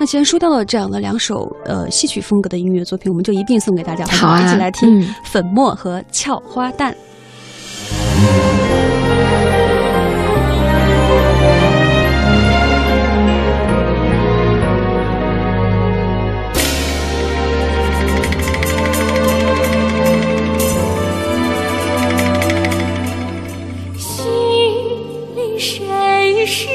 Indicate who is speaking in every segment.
Speaker 1: 那既然说到了这样的两首呃戏曲风格的音乐作品，我们就一并送给大家，
Speaker 2: 好啊
Speaker 1: 一起来听
Speaker 2: 嗯《
Speaker 1: 粉末》和《俏花旦》。
Speaker 3: 心里谁是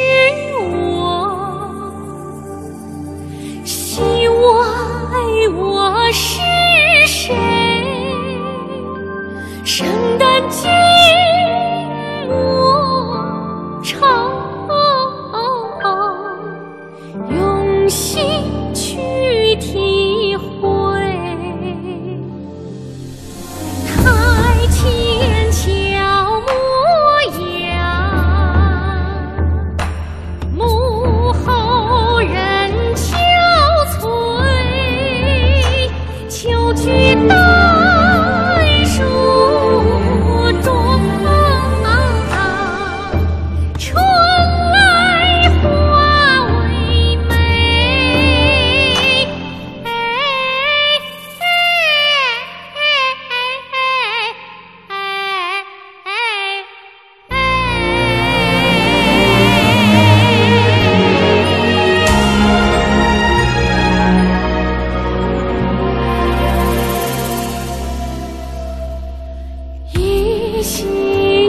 Speaker 3: 一喜一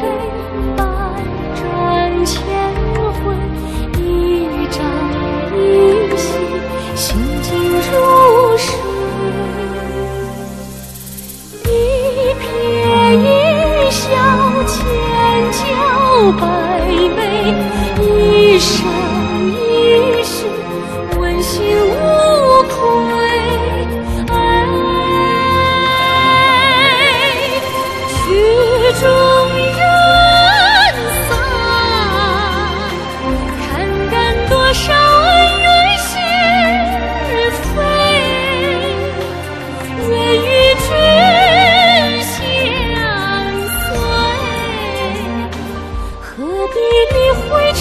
Speaker 3: 悲，百转千回，一朝一夕，心静如水。一瞥一笑，千娇百媚，一生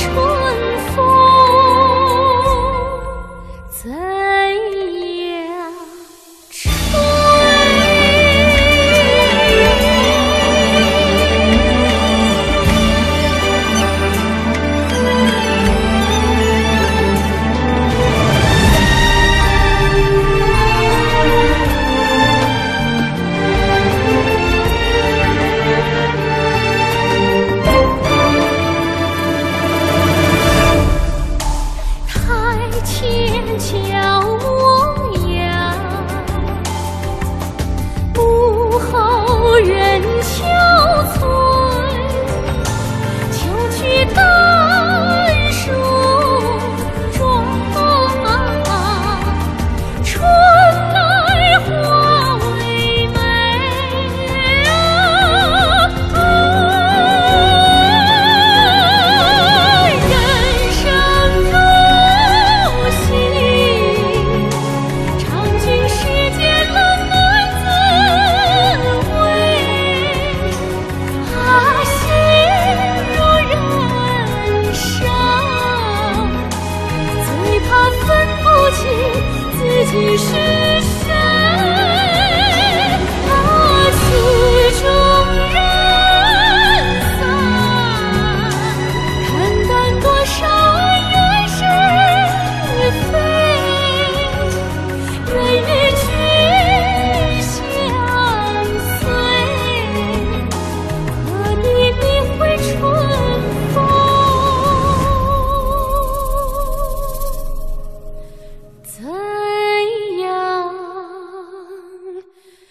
Speaker 3: 错。